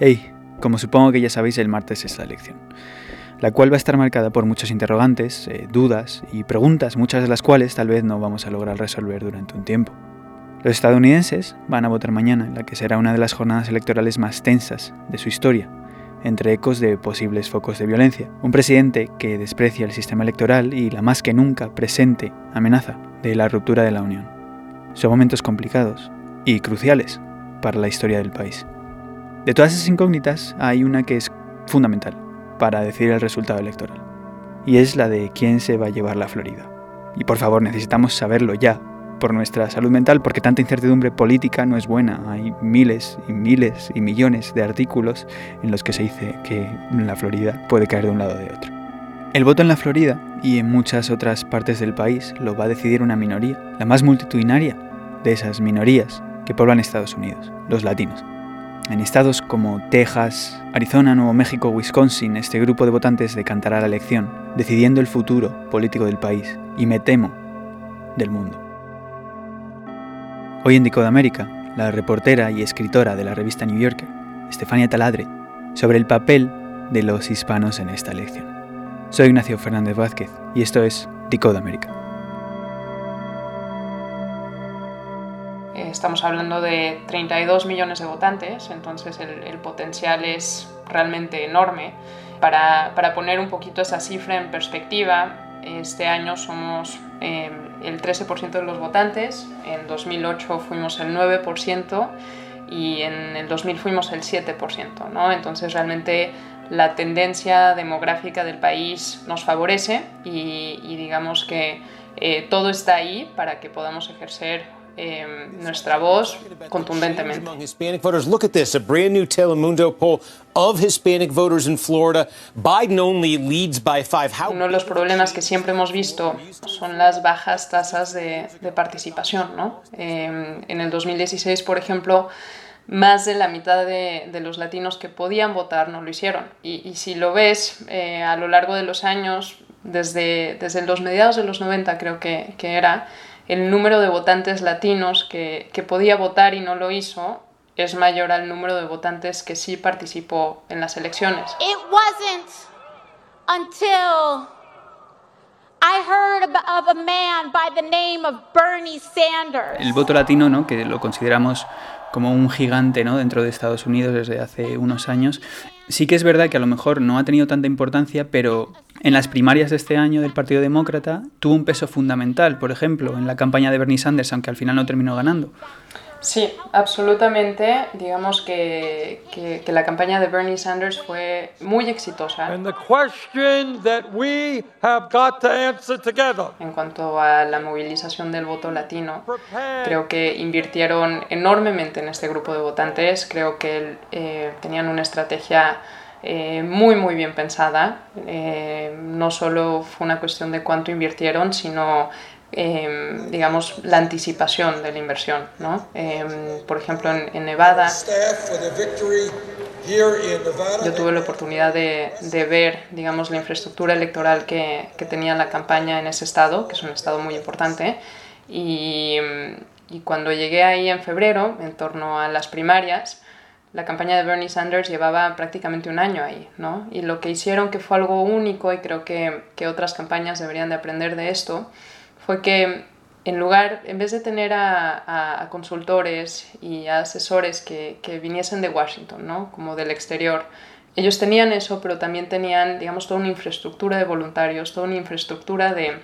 Hey, como supongo que ya sabéis, el martes es la elección, la cual va a estar marcada por muchos interrogantes, eh, dudas y preguntas, muchas de las cuales tal vez no vamos a lograr resolver durante un tiempo. Los estadounidenses van a votar mañana, en la que será una de las jornadas electorales más tensas de su historia, entre ecos de posibles focos de violencia. Un presidente que desprecia el sistema electoral y la más que nunca presente amenaza de la ruptura de la Unión. Son momentos complicados y cruciales para la historia del país. De todas esas incógnitas hay una que es fundamental para decidir el resultado electoral, y es la de quién se va a llevar la Florida. Y por favor, necesitamos saberlo ya, por nuestra salud mental, porque tanta incertidumbre política no es buena. Hay miles y miles y millones de artículos en los que se dice que la Florida puede caer de un lado o de otro. El voto en la Florida y en muchas otras partes del país lo va a decidir una minoría, la más multitudinaria de esas minorías que poblan Estados Unidos, los latinos. En estados como Texas, Arizona, Nuevo México, Wisconsin, este grupo de votantes decantará la elección, decidiendo el futuro político del país y me temo del mundo. Hoy en Decode América, la reportera y escritora de la revista New Yorker, Estefania Taladre, sobre el papel de los hispanos en esta elección. Soy Ignacio Fernández Vázquez y esto es Decode América. Estamos hablando de 32 millones de votantes, entonces el, potencial es realmente enorme. Para, para poner un poquito esa cifra en perspectiva, este año somos eh, el 13% de los votantes, en 2008 fuimos el 9% y en el 2000 fuimos el 7%. ¿no? Entonces realmente la tendencia demográfica del país nos favorece y, digamos que eh, todo está ahí para que podamos ejercer eh, nuestra voz contundentemente. Hispanic voters, look at this, a brand new Telemundo poll of Hispanic voters in Florida. Biden only leads by five. How Uno de los problemas que siempre hemos visto son las bajas tasas de, de participación, ¿no? Eh, en el 2016, por ejemplo, más de la mitad de, de, los latinos que podían votar no lo hicieron. Y, y si lo ves eh, a lo largo de los años, desde, desde los mediados de los 90 creo que, que era, el número de votantes latinos que, que podía votar y no lo hizo es mayor al número de votantes que sí participó en las elecciones. It wasn't until I heard of a man by the name of Bernie Sanders. El voto latino, ¿no? que lo consideramos como un gigante ¿no? dentro de Estados Unidos desde hace unos años, sí que es verdad que a lo mejor no ha tenido tanta importancia, pero en las primarias de este año del Partido Demócrata tuvo un peso fundamental, por ejemplo, en la campaña de Bernie Sanders, aunque al final no terminó ganando. Sí, absolutamente. Digamos que, que, que, la campaña de Bernie Sanders fue muy exitosa. And the question that we have got to answer together. En cuanto a la movilización del voto latino, creo que invirtieron enormemente en este grupo de votantes. Creo que eh, tenían una estrategia eh, muy muy bien pensada. Eh, no solo fue una cuestión de cuánto invirtieron, sino eh, digamos, la anticipación de la inversión. ¿no? Eh, por ejemplo, en, en Nevada, yo tuve la oportunidad de, de, ver, digamos, la infraestructura electoral que, que, tenía la campaña en ese estado, que es un estado muy importante, y, y cuando llegué ahí en febrero, en torno a las primarias, la campaña de Bernie Sanders llevaba prácticamente un año ahí, ¿no? Y lo que hicieron que fue algo único, y creo que, que otras campañas deberían de aprender de esto, fue que en lugar, en vez de tener a, a, a consultores y a asesores que, que, viniesen de Washington, ¿no? como del exterior, ellos tenían eso, pero también tenían, digamos, toda una infraestructura de voluntarios, toda una infraestructura de,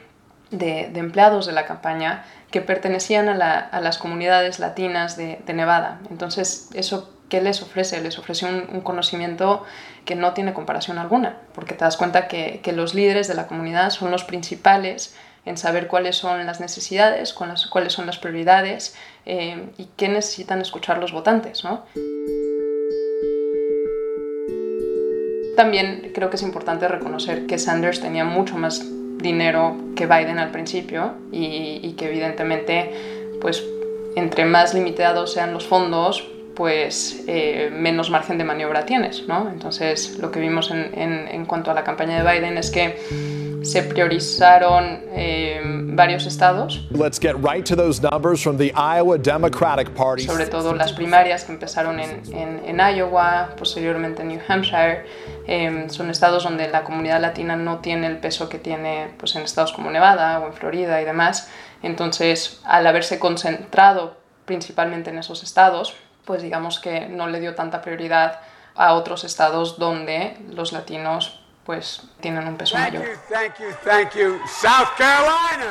de, de empleados de la campaña que pertenecían a, la, a las comunidades latinas de, de, Nevada. Entonces, eso ¿qué les ofrece? Les ofrece un, un, conocimiento que no tiene comparación alguna, porque te das cuenta que, que los líderes de la comunidad son los principales en saber cuáles son las necesidades, cuáles son las prioridades eh, y qué necesitan escuchar los votantes. ¿no? También creo que es importante reconocer que Sanders tenía mucho más dinero que Biden al principio y, y que evidentemente pues entre más limitados sean los fondos pues eh, menos margen de maniobra tienes, ¿no? Entonces lo que vimos en, cuanto a la campaña de Biden es que se priorizaron eh, varios estados. Let's get right to those numbers from the Iowa Democratic Party. Sobre todo las primarias que empezaron en, en, en Iowa, posteriormente en New Hampshire. Eh, son estados donde la comunidad latina no tiene el peso que tiene pues, en estados como Nevada o en Florida y demás. Entonces, al haberse concentrado principalmente en esos estados, pues digamos que no le dio tanta prioridad a otros estados donde los latinos pues tienen un peso mayor.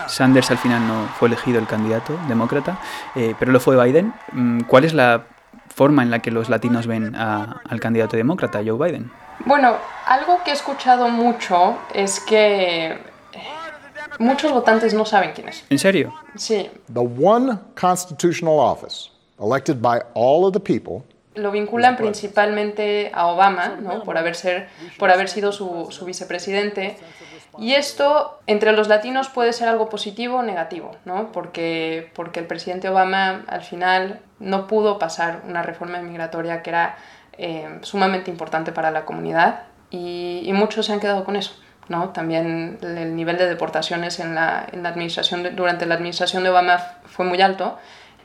Sanders al final no fue elegido el candidato demócrata, eh, pero lo fue Biden. Mm, ¿Cuál es la forma en la que los latinos ven al candidato demócrata, Joe Biden? Bueno, algo que he escuchado mucho es que muchos votantes no saben quién es. ¿En serio? Sí. The one constitutional office elected by all of the people lo vinculan principalmente a Obama, ¿no? por, haber ser, por haber sido su, su, vicepresidente. Y esto entre los latinos puede ser algo positivo o negativo, ¿no? porque, porque el presidente Obama al final no pudo pasar una reforma migratoria que era eh, sumamente importante para la comunidad y, y, muchos se han quedado con eso. ¿no? También el nivel de deportaciones en la, en la administración durante la administración de Obama fue muy alto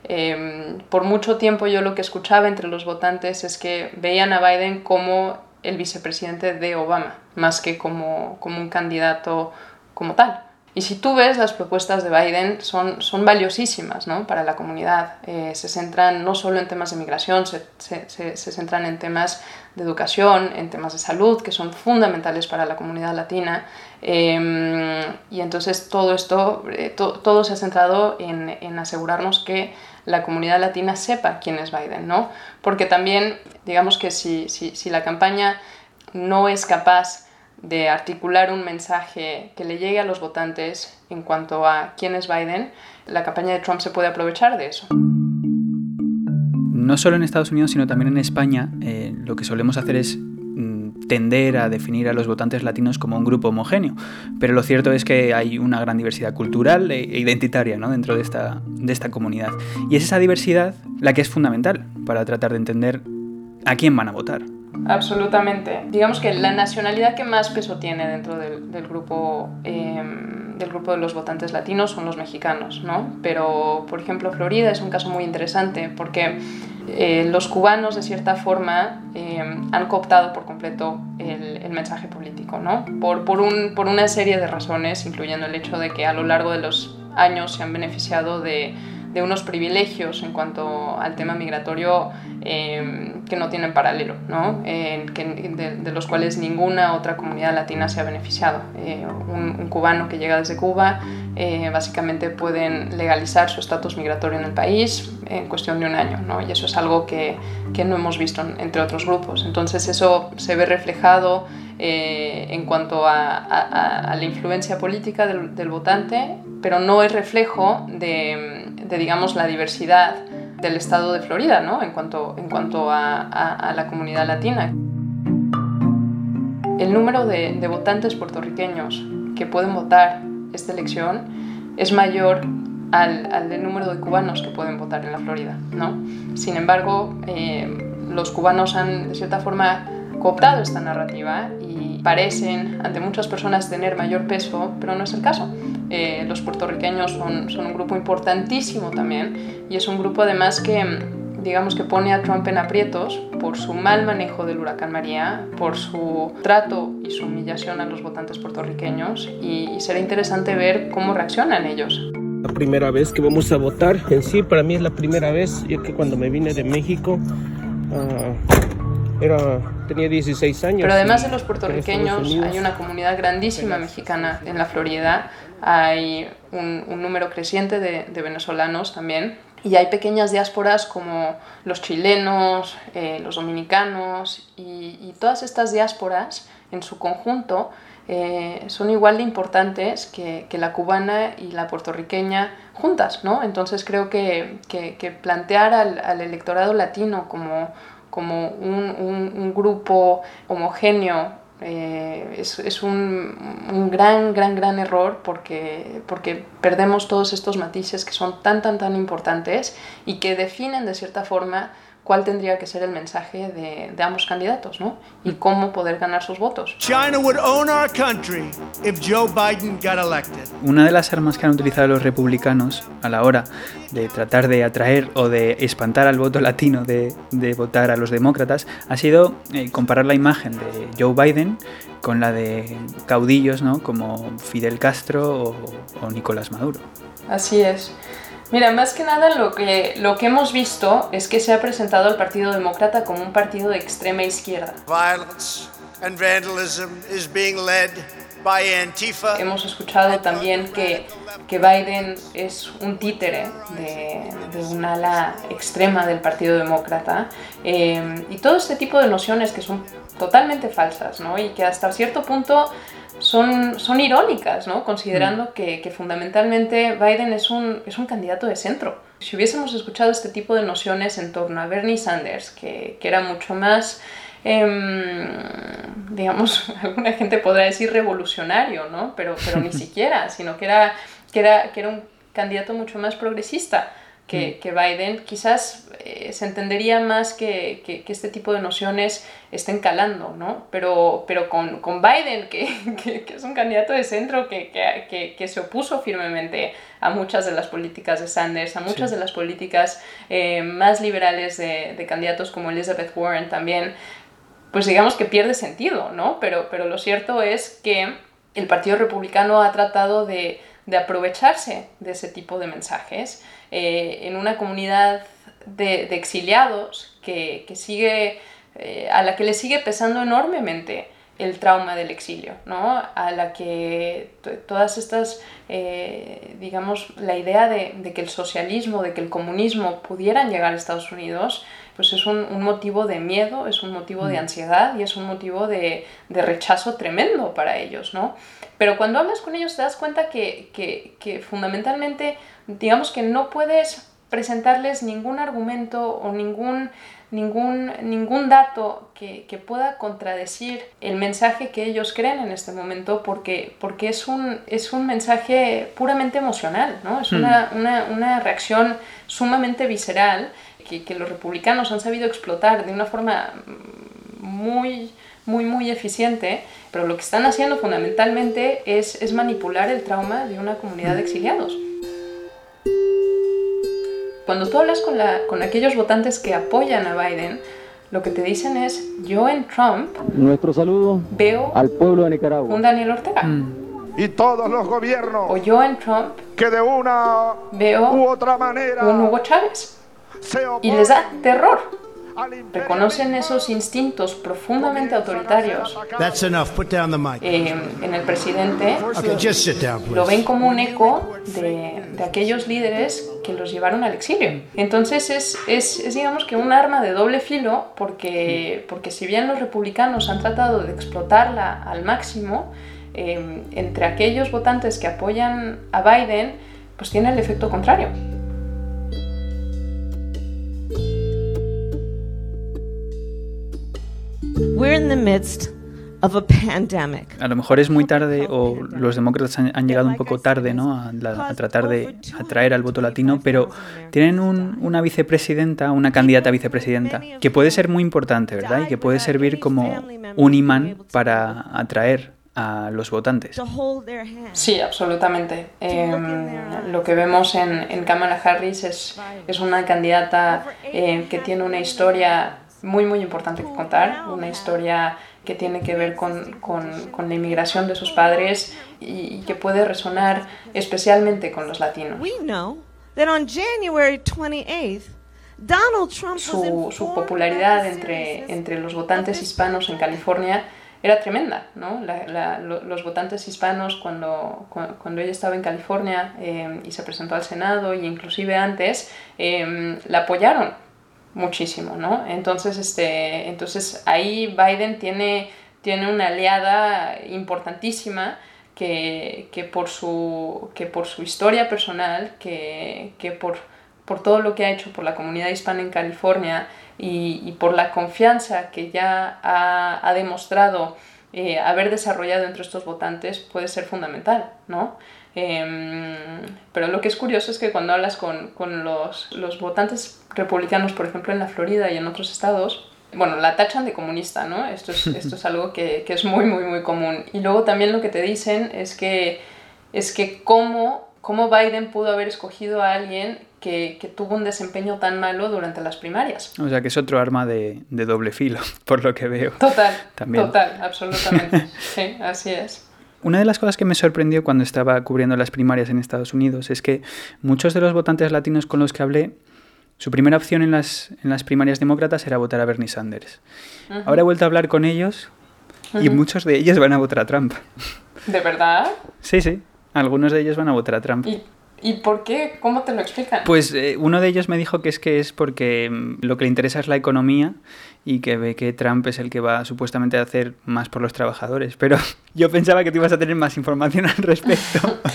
Em, por mucho tiempo yo lo que escuchaba entre los votantes es que veían a Biden como el vicepresidente de Obama, más que como, como un candidato como tal. Y si tú ves las propuestas de Biden, son, son valiosísimas ¿no? para la comunidad. Eh, se centran no solo en temas de migración, se, se, se, centran en temas de educación, en temas de salud, que son fundamentales para la comunidad latina. Eh, y entonces todo esto, eh, to, todo se ha centrado en, en asegurarnos que la comunidad latina sepa quién es Biden, ¿no? Porque también, digamos que si, si, si la campaña no es capaz de articular un mensaje que le llegue a los votantes en cuanto a quién es Biden, la campaña de Trump se puede aprovechar de eso. No solo en Estados Unidos, sino también en España, eh, lo que solemos hacer es tender a definir a los votantes latinos como un grupo homogéneo, pero lo cierto es que hay una gran diversidad cultural e identitaria ¿no? dentro de esta, de esta comunidad. Y es esa diversidad la que es fundamental para tratar de entender a quién van a votar. Absolutamente. Digamos que la nacionalidad que más peso tiene dentro del, grupo, eh, del grupo de los votantes latinos son los mexicanos, ¿no? Pero, por ejemplo, Florida es un caso muy interesante porque eh, los cubanos, de cierta forma, eh, han cooptado por completo el, el mensaje político, ¿no? Por, por, un, por una serie de razones, incluyendo el hecho de que a lo largo de los años se han beneficiado de de unos privilegios en cuanto al tema migratorio eh, que no tienen paralelo, ¿no? Eh, que, de, de, los cuales ninguna otra comunidad latina se ha beneficiado. Eh, un, un, cubano que llega desde Cuba eh, básicamente pueden legalizar su estatus migratorio en el país en cuestión de un año, ¿no? y eso es algo que, que no hemos visto entre otros grupos. Entonces eso se ve reflejado eh, en cuanto a, a, a, la influencia política del, del, votante, pero no es reflejo de, de, digamos, la diversidad del estado de Florida, ¿no? En cuanto, en cuanto a, a la comunidad latina. El número de, de votantes puertorriqueños que pueden votar esta elección es mayor al, al, del número de cubanos que pueden votar en la Florida, ¿no? Sin embargo, eh, los cubanos han, de cierta forma, cooptado esta narrativa y parecen ante muchas personas tener mayor peso, pero no es el caso. Eh, los puertorriqueños son, son un grupo importantísimo también y es un grupo además que digamos que pone a Trump en aprietos por su mal manejo del huracán María, por su trato y su humillación a los votantes puertorriqueños y, y será interesante ver cómo reaccionan ellos. La primera vez que vamos a votar, en sí para mí es la primera vez, ya que cuando me vine de México uh, era, tenía 16 años. Pero además de los puertorriqueños hay una comunidad grandísima mexicana en la Florida, hay un, un número creciente de, de venezolanos también y hay pequeñas diásporas como los chilenos, eh, los dominicanos y, y, todas estas diásporas en su conjunto eh, son igual de importantes que, que, la cubana y la puertorriqueña juntas, ¿no? Entonces creo que, que, que plantear al, al, electorado latino como, como un, un, un grupo homogéneo eh, es, es un, un, gran, gran, gran error porque, porque perdemos todos estos matices que son tan, tan, tan importantes y que definen de cierta forma cuál tendría que ser el mensaje de, de, ambos candidatos, ¿no? Y cómo poder ganar sus votos. China would own our country if Joe Biden got elected. Una de las armas que han utilizado los republicanos a la hora de tratar de atraer o de espantar al voto latino de, de votar a los demócratas ha sido eh, comparar la imagen de Joe Biden con la de caudillos, ¿no? Como Fidel Castro o, o Nicolás Maduro. Así es. Mira, más que nada lo que, lo que hemos visto es que se ha presentado al Partido Demócrata como un partido de extrema izquierda. Violence and vandalism is being led by Antifa. Hemos escuchado también que, que Biden es un títere de, de un ala extrema del Partido Demócrata eh, y todo este tipo de nociones que son totalmente falsas ¿no? y que hasta cierto punto son, son irónicas, ¿no? considerando que, que, fundamentalmente Biden es un, es un candidato de centro. Si hubiésemos escuchado este tipo de nociones en torno a Bernie Sanders, que, que era mucho más, eh, digamos, alguna gente podrá decir revolucionario, ¿no? pero, pero ni siquiera, sino que era, que, era, que era un candidato mucho más progresista que, que Biden, quizás eh, se entendería más que, que, que, este tipo de nociones estén calando, ¿no? Pero, pero con, con Biden, que, es un candidato de centro que, se opuso firmemente a muchas de las políticas de Sanders, a muchas sí. de las políticas eh, más liberales de, de candidatos como Elizabeth Warren también, pues digamos que pierde sentido, ¿no? Pero, pero lo cierto es que el Partido Republicano ha tratado de, de aprovecharse de ese tipo de mensajes eh, en una comunidad de, de exiliados que, que sigue, eh, a la que le sigue pesando enormemente el trauma del exilio, ¿no? a la que todas estas, eh, digamos, la idea de, de, que el socialismo, de que el comunismo pudieran llegar a Estados Unidos, pues es un, un motivo de miedo, es un motivo de ansiedad y es un motivo de, de, rechazo tremendo para ellos, ¿no? Pero cuando hablas con ellos te das cuenta que, que, que fundamentalmente digamos que no puedes presentarles ningún argumento o ningún, ningún, ningún dato que, que, pueda contradecir el mensaje que ellos creen en este momento porque, porque es, un, es un mensaje puramente emocional, ¿no? es una, una, una reacción sumamente visceral que, que, los republicanos han sabido explotar de una forma muy muy muy eficiente, pero lo que están haciendo fundamentalmente es, es manipular el trauma de una comunidad de exiliados. Cuando tú hablas con, la, con aquellos votantes que apoyan a Biden, lo que te dicen es, yo en Trump Nuestro saludo veo al pueblo de Nicaragua. un Daniel Ortega. Mm. Y todos los gobiernos o yo en Trump que de una veo u otra manera un Hugo Chávez. Y les da terror reconocen esos instintos profundamente autoritarios. Eh, en el presidente, okay, just sit down, lo ven como un eco de, de, aquellos líderes que los llevaron al exilio. Entonces es, es, es, digamos que un arma de doble filo porque, porque si bien los republicanos han tratado de explotarla al máximo, eh, entre aquellos votantes que apoyan a Biden, pues tiene el efecto contrario. We're in the midst of a pandemic. A lo mejor es muy tarde o los demócratas han, han llegado un poco tarde ¿no? a, la, a, tratar de atraer al voto latino, pero tienen un, una vicepresidenta, una candidata a vicepresidenta, que puede ser muy importante, ¿verdad? Y que puede servir como un imán para atraer a los votantes. Sí, absolutamente. Eh, lo que vemos en, en Kamala Harris es, es una candidata eh, que tiene una historia muy muy importante que contar, una historia que tiene que ver con, con, con la inmigración de sus padres y, y, que puede resonar especialmente con los latinos. Su, su popularidad entre, entre los votantes hispanos en California era tremenda, ¿no? La, la, los votantes hispanos cuando, cuando ella estaba en California eh, y se presentó al Senado e inclusive antes, eh, la apoyaron muchísimo, ¿no? Entonces, este, entonces ahí Biden tiene, tiene una aliada importantísima que, que, por, su, que por su historia personal, que, que por, por todo lo que ha hecho por la comunidad hispana en California y, por la confianza que ya ha, ha demostrado eh, haber desarrollado entre estos votantes puede ser fundamental, ¿no? Em, pero lo que es curioso es que cuando hablas con, con los, los, votantes republicanos, por ejemplo en la Florida y en otros estados, bueno, la tachan de comunista, ¿no? Esto es, esto es algo que, que, es muy, muy, muy común. Y luego también lo que te dicen es que, es que cómo, cómo Biden pudo haber escogido a alguien que, que, tuvo un desempeño tan malo durante las primarias. O sea, que es otro arma de, de doble filo, por lo que veo. Total, También. total, absolutamente. sí, así es. Una de las cosas que me sorprendió cuando estaba cubriendo las primarias en Estados Unidos es que muchos de los votantes latinos con los que hablé, su primera opción en las, en las primarias demócratas era votar a Bernie Sanders. Uh -huh. Ahora he vuelto a hablar con ellos y uh -huh. muchos de ellos van a votar a Trump. ¿De verdad? Sí, sí. Algunos de ellos van a votar a Trump. ¿Y, ¿y por qué? ¿Cómo te lo explican? Pues eh, uno de ellos me dijo que es que es porque mm, lo que le interesa es la economía y que ve que Trump es el que va supuestamente a hacer más por los trabajadores. Pero yo pensaba que tú ibas a tener más información al respecto.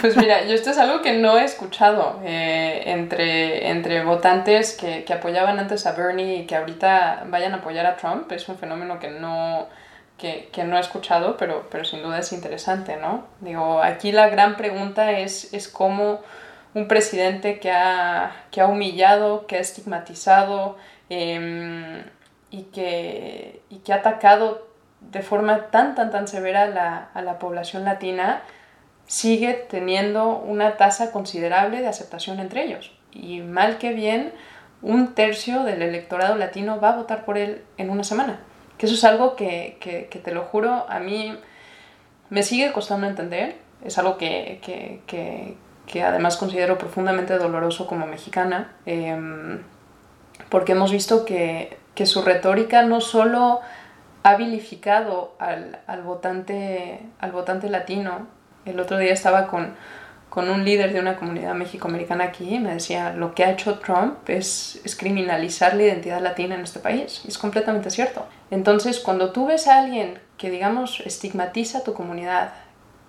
Pues mira, yo esto es algo que no he escuchado eh, entre, entre votantes que, que, apoyaban antes a Bernie y que ahorita vayan a apoyar a Trump. Es un fenómeno que no, que, que no he escuchado, pero, pero sin duda es interesante, ¿no? Digo, aquí la gran pregunta es, es cómo un presidente que ha, que ha humillado, que ha estigmatizado eh, y, que, y que ha atacado de forma tan, tan, tan severa la, a la población latina, sigue teniendo una tasa considerable de aceptación entre ellos. Y mal que bien, un tercio del electorado latino va a votar por él en una semana. Eso es algo que, que, te lo juro, a mí me sigue costando entender. Es algo que, que, que además considero profundamente doloroso como mexicana, eh, porque hemos visto que, que su retórica no solo ha vilificado al, al, votante, al votante latino, el otro día estaba con, con un líder de una comunidad mexicoamericana aquí me decía, lo que ha hecho Trump es, es, criminalizar la identidad latina en este país. Y es completamente cierto. Entonces, cuando tú ves a alguien que, digamos, estigmatiza a tu comunidad,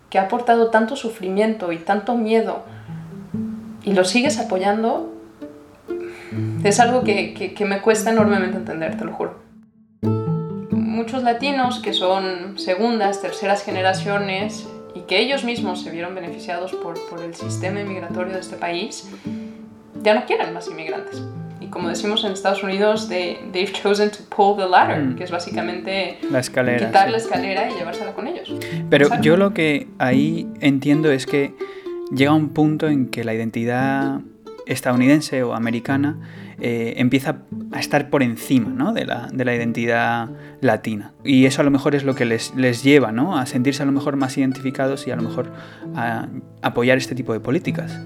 que ha aportado tanto sufrimiento y tanto miedo, y lo sigues apoyando, es algo que, que, que me cuesta enormemente entender, te lo juro. Muchos latinos que son segundas, terceras generaciones, que ellos mismos se vieron beneficiados por, por, el sistema inmigratorio de este país, ya no quieren más inmigrantes. Y como decimos en Estados Unidos, they, they've chosen to pull the ladder, mm. que es básicamente la escalera, quitar sí. la escalera y llevársela con ellos. Pero yo lo que ahí entiendo es que llega un punto en que la identidad estadounidense o americana eh, empieza a estar por encima ¿no? de, la, de, la, identidad latina. Y eso a lo mejor es lo que les, les lleva ¿no? a sentirse a lo mejor más identificados y a lo mejor a apoyar este tipo de políticas.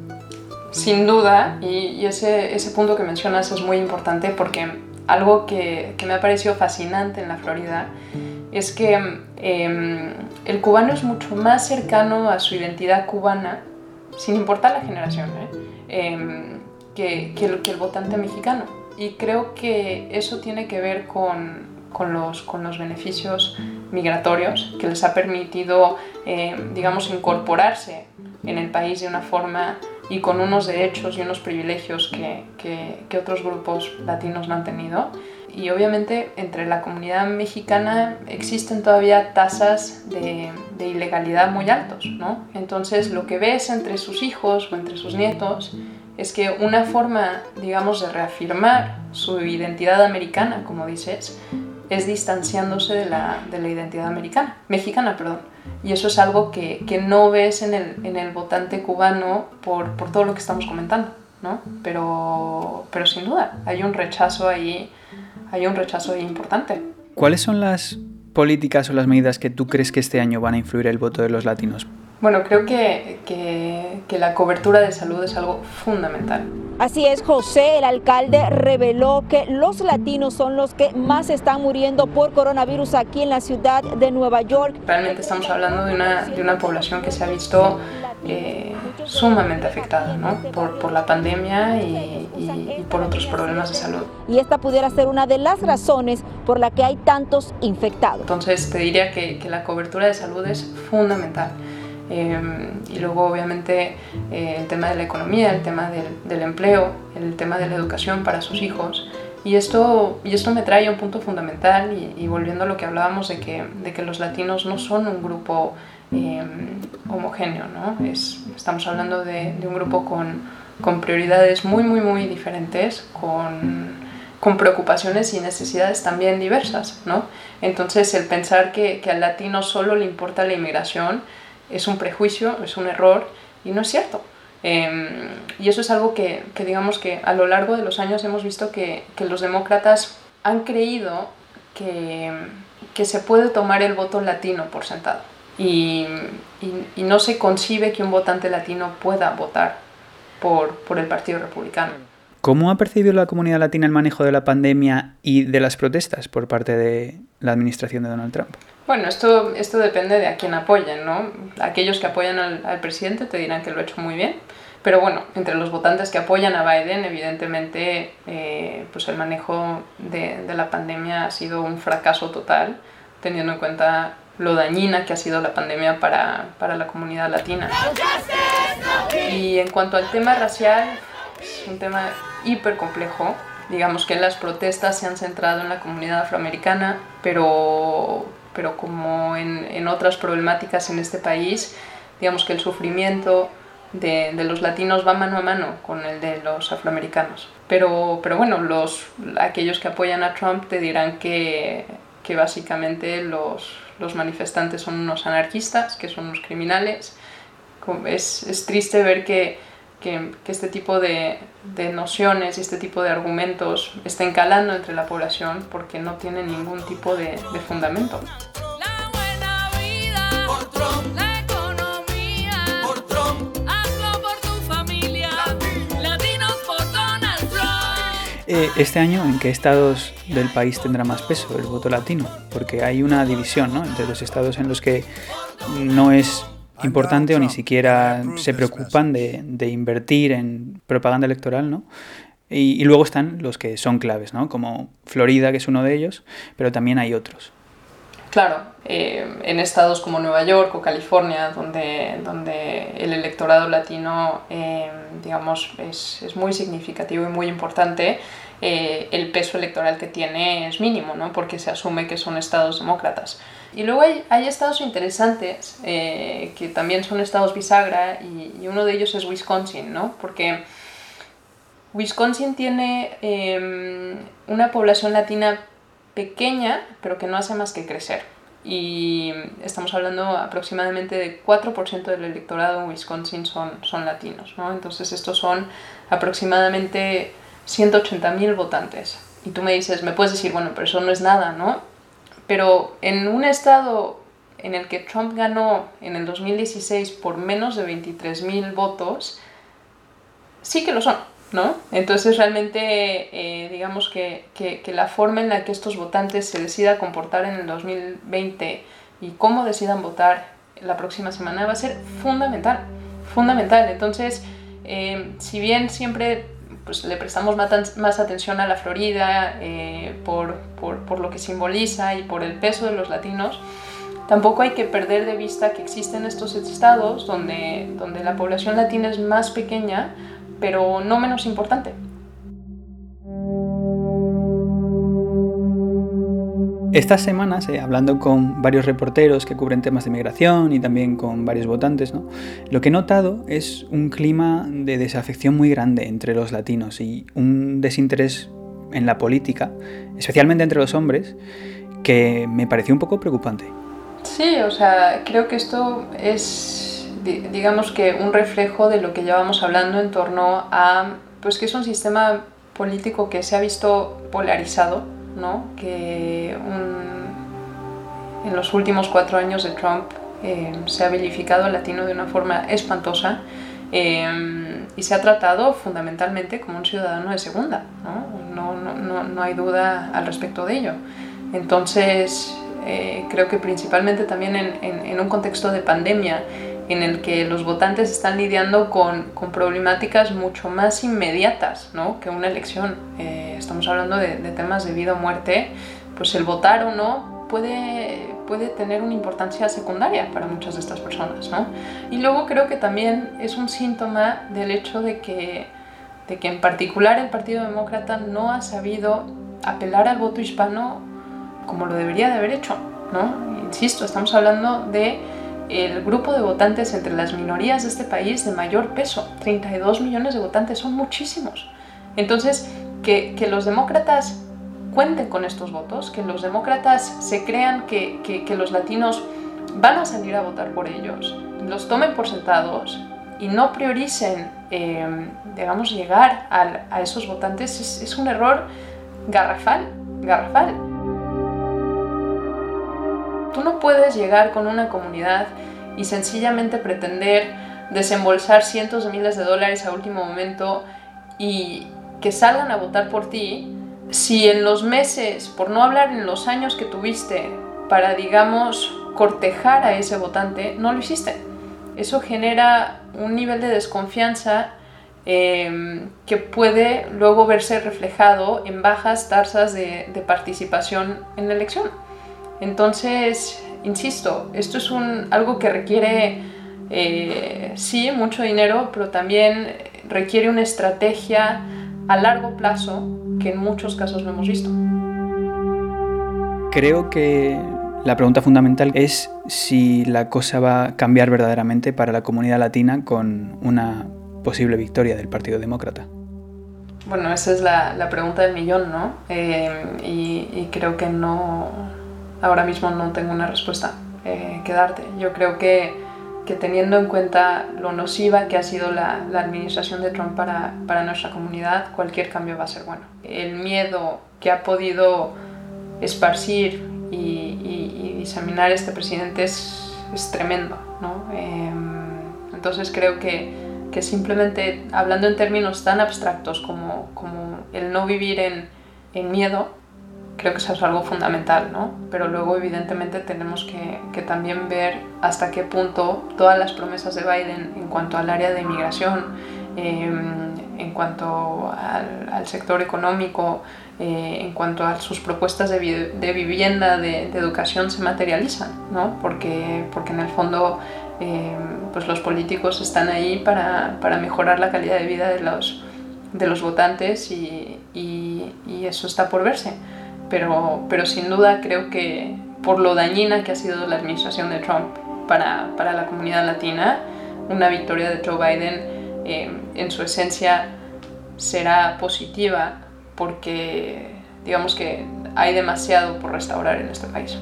Sin duda, y, ese, ese, punto que mencionas es muy importante porque algo que, que, me ha parecido fascinante en la Florida es que eh, el cubano es mucho más cercano a su identidad cubana, sin importar la generación. ¿eh? Eh, que, que, el, que, el, votante mexicano. Y creo que eso tiene que ver con, con, los, con los, beneficios migratorios que les ha permitido, eh, digamos, incorporarse en el país de una forma y con unos derechos y unos privilegios que, que, que otros grupos latinos no han tenido. Y obviamente entre la comunidad mexicana existen todavía tasas de, de ilegalidad muy altos, ¿no? Entonces lo que ves entre sus hijos o entre sus nietos es que una forma, digamos, de reafirmar su identidad americana, como dices, es distanciándose de la, de la identidad americana, mexicana, perdón. Y eso es algo que, que no ves en el, en el votante cubano por, por, todo lo que estamos comentando, ¿no? Pero, pero sin duda, hay un rechazo ahí, hay un rechazo ahí importante. ¿Cuáles son las políticas o las medidas que tú crees que este año van a influir el voto de los latinos? Bueno, creo que, que, que, la cobertura de salud es algo fundamental. Así es, José, el alcalde reveló que los latinos son los que más están muriendo por coronavirus aquí en la ciudad de Nueva York. Realmente estamos hablando de una, de una población que se ha visto eh, sumamente afectada ¿no? por, por, la pandemia y, y, y por otros problemas de salud. Y esta pudiera ser una de las razones por la que hay tantos infectados. Entonces te diría que, que la cobertura de salud es fundamental. Eh, y luego obviamente eh, el tema de la economía, el tema del, del, empleo, el tema de la educación para sus hijos. Y esto, y esto me trae a un punto fundamental y, y volviendo a lo que hablábamos de que, de que los latinos no son un grupo em, homogéneo, ¿no? Es, estamos hablando de, un grupo con, con, prioridades muy, muy, muy diferentes, con, con, preocupaciones y necesidades también diversas, ¿no? Entonces, el pensar que, que al latino solo le importa la inmigración es un prejuicio, es un error y no es cierto. Em, y eso es algo que, que, digamos que a lo largo de los años hemos visto que, que los demócratas han creído que, que, se puede tomar el voto latino por sentado. Y, y, no se concibe que un votante latino pueda votar por, por el Partido Republicano. ¿Cómo ha percibido la comunidad latina el manejo de la pandemia y de las protestas por parte de la administración de Donald Trump? Bueno, esto, esto depende de a quién apoyen, ¿no? Aquellos que apoyan al, presidente te dirán que lo ha hecho muy bien, pero bueno, entre los votantes que apoyan a Biden, evidentemente, eh, pues el manejo de, de, la pandemia ha sido un fracaso total, teniendo en cuenta lo dañina que ha sido la pandemia para, para la comunidad latina. Y en cuanto al tema racial, es un tema hiper complejo. Digamos que las protestas se han centrado en la comunidad afroamericana, pero pero como en, en, otras problemáticas en este país, digamos que el sufrimiento de, de, los latinos va mano a mano con el de los afroamericanos. Pero, pero bueno, los, aquellos que apoyan a Trump te dirán que, que básicamente los, los manifestantes son unos anarquistas, que son unos criminales. Es, es triste ver que, que, que, este tipo de, de, nociones y este tipo de argumentos estén calando entre la población porque no tienen ningún tipo de, de fundamento. Este año, ¿en qué estados del país tendrá más peso el voto latino? Porque hay una división ¿no? entre los estados en los que no es importante o ni siquiera se preocupan de, de invertir en propaganda electoral, ¿no? Y, y, luego están los que son claves, ¿no? Como Florida, que es uno de ellos, pero también hay otros. Claro, eh, en estados como Nueva York o California, donde, donde el electorado latino, eh, digamos, es, es, muy significativo y muy importante, eh, el peso electoral que tiene es mínimo, ¿no? Porque se asume que son estados demócratas. Y luego hay, estados interesantes, que también son estados bisagra, y, uno de ellos es Wisconsin, ¿no? Porque Wisconsin tiene una población latina pequeña, pero que no hace más que crecer. Y estamos hablando aproximadamente de 4% del electorado en Wisconsin son, son latinos, ¿no? Entonces estos son aproximadamente 180.000 votantes. Y tú me dices, me puedes decir, bueno, pero eso no es nada, ¿no? Pero en un estado en el que Trump ganó en el 2016 por menos de 23.000 votos, sí que lo son. ¿no? Entonces realmente eh, digamos que, que, la forma en la que estos votantes se decidan comportar en el 2020 y cómo decidan votar la próxima semana va a ser fundamental, fundamental. Entonces, eh, si bien siempre pues, le prestamos más, atención a la Florida eh, por, por, por lo que simboliza y por el peso de los latinos, Tampoco hay que perder de vista que existen estos estados donde, donde la población latina es más pequeña, pero no menos importante. Estas semanas, eh, hablando con varios reporteros que cubren temas de migración y también con varios votantes, ¿no? lo que he notado es un clima de desafección muy grande entre los latinos y un desinterés en la política, especialmente entre los hombres, que me pareció un poco preocupante. Sí, o sea, creo que esto es digamos que un reflejo de lo que llevamos hablando en torno a, pues que es un sistema político que se ha visto polarizado, ¿no? que en los últimos cuatro años de Trump eh, se ha vilificado al latino de una forma espantosa eh, y se ha tratado fundamentalmente como un ciudadano de segunda, ¿no? No, no, no hay duda al respecto de ello. Entonces, eh, creo que principalmente también en, en, en un contexto de pandemia, en el que los votantes están lidiando con, con problemáticas mucho más inmediatas ¿no? que una elección. Eh, estamos hablando de, de, temas de vida o muerte, pues el votar o no puede, puede tener una importancia secundaria para muchas de estas personas. ¿no? Y luego creo que también es un síntoma del hecho de que, de que en particular el Partido Demócrata no ha sabido apelar al voto hispano como lo debería de haber hecho. ¿no? Insisto, estamos hablando de el grupo de votantes entre las minorías de este país de mayor peso. 32 millones de votantes son muchísimos. Entonces, que, los demócratas cuenten con estos votos, que los demócratas se crean que, los latinos van a salir a votar por ellos, los tomen por sentados y no prioricen, em, digamos, llegar a, esos votantes es, es un error garrafal, garrafal. Tú no puedes llegar con una comunidad y sencillamente pretender desembolsar cientos de miles de dólares a último momento y que salgan a votar por ti si en los meses, por no hablar en los años que tuviste para, digamos, cortejar a ese votante, no lo hiciste. Eso genera un nivel de desconfianza em, que puede luego verse reflejado en bajas tasas de, de participación en la elección. Entonces, insisto, esto es un, algo que requiere, eh, sí, mucho dinero, pero también requiere una estrategia a largo plazo que en muchos casos lo hemos visto. Creo que la pregunta fundamental es si la cosa va a cambiar verdaderamente para la comunidad latina con una posible victoria del Partido Demócrata. Bueno, esa es la, pregunta del millón, ¿no? Eh, y creo que no, ahora mismo no tengo una respuesta eh, que darte. Yo creo que, que, teniendo en cuenta lo nociva que ha sido la, la administración de Trump para, para, nuestra comunidad, cualquier cambio va a ser bueno. El miedo que ha podido esparcir y, y, diseminar este presidente es, es tremendo. ¿no? Em, entonces creo que, que, simplemente hablando en términos tan abstractos como, como el no vivir en, en miedo, creo que eso es algo fundamental, ¿no? Pero luego evidentemente tenemos que, que, también ver hasta qué punto todas las promesas de Biden en cuanto al área de inmigración, em, en cuanto al, al sector económico, eh, en cuanto a sus propuestas de, de vivienda, de, de, educación se materializan, ¿no? Porque, porque en el fondo em, pues los políticos están ahí para, para, mejorar la calidad de vida de los, de los votantes y, y, y eso está por verse pero, pero sin duda creo que por lo dañina que ha sido la administración de Trump para, para la comunidad latina, una victoria de Joe Biden eh, en su esencia será positiva porque digamos que hay demasiado por restaurar en este país.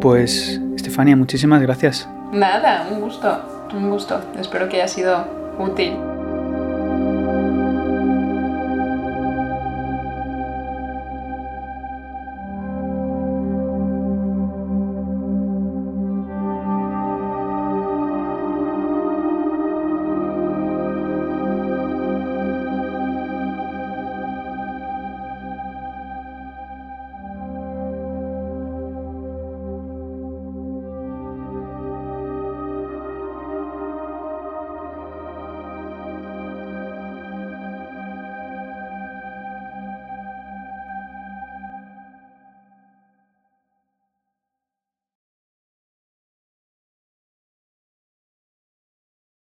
Pues, Estefania, muchísimas gracias. Nada, un gusto, un gusto. Espero que haya sido útil.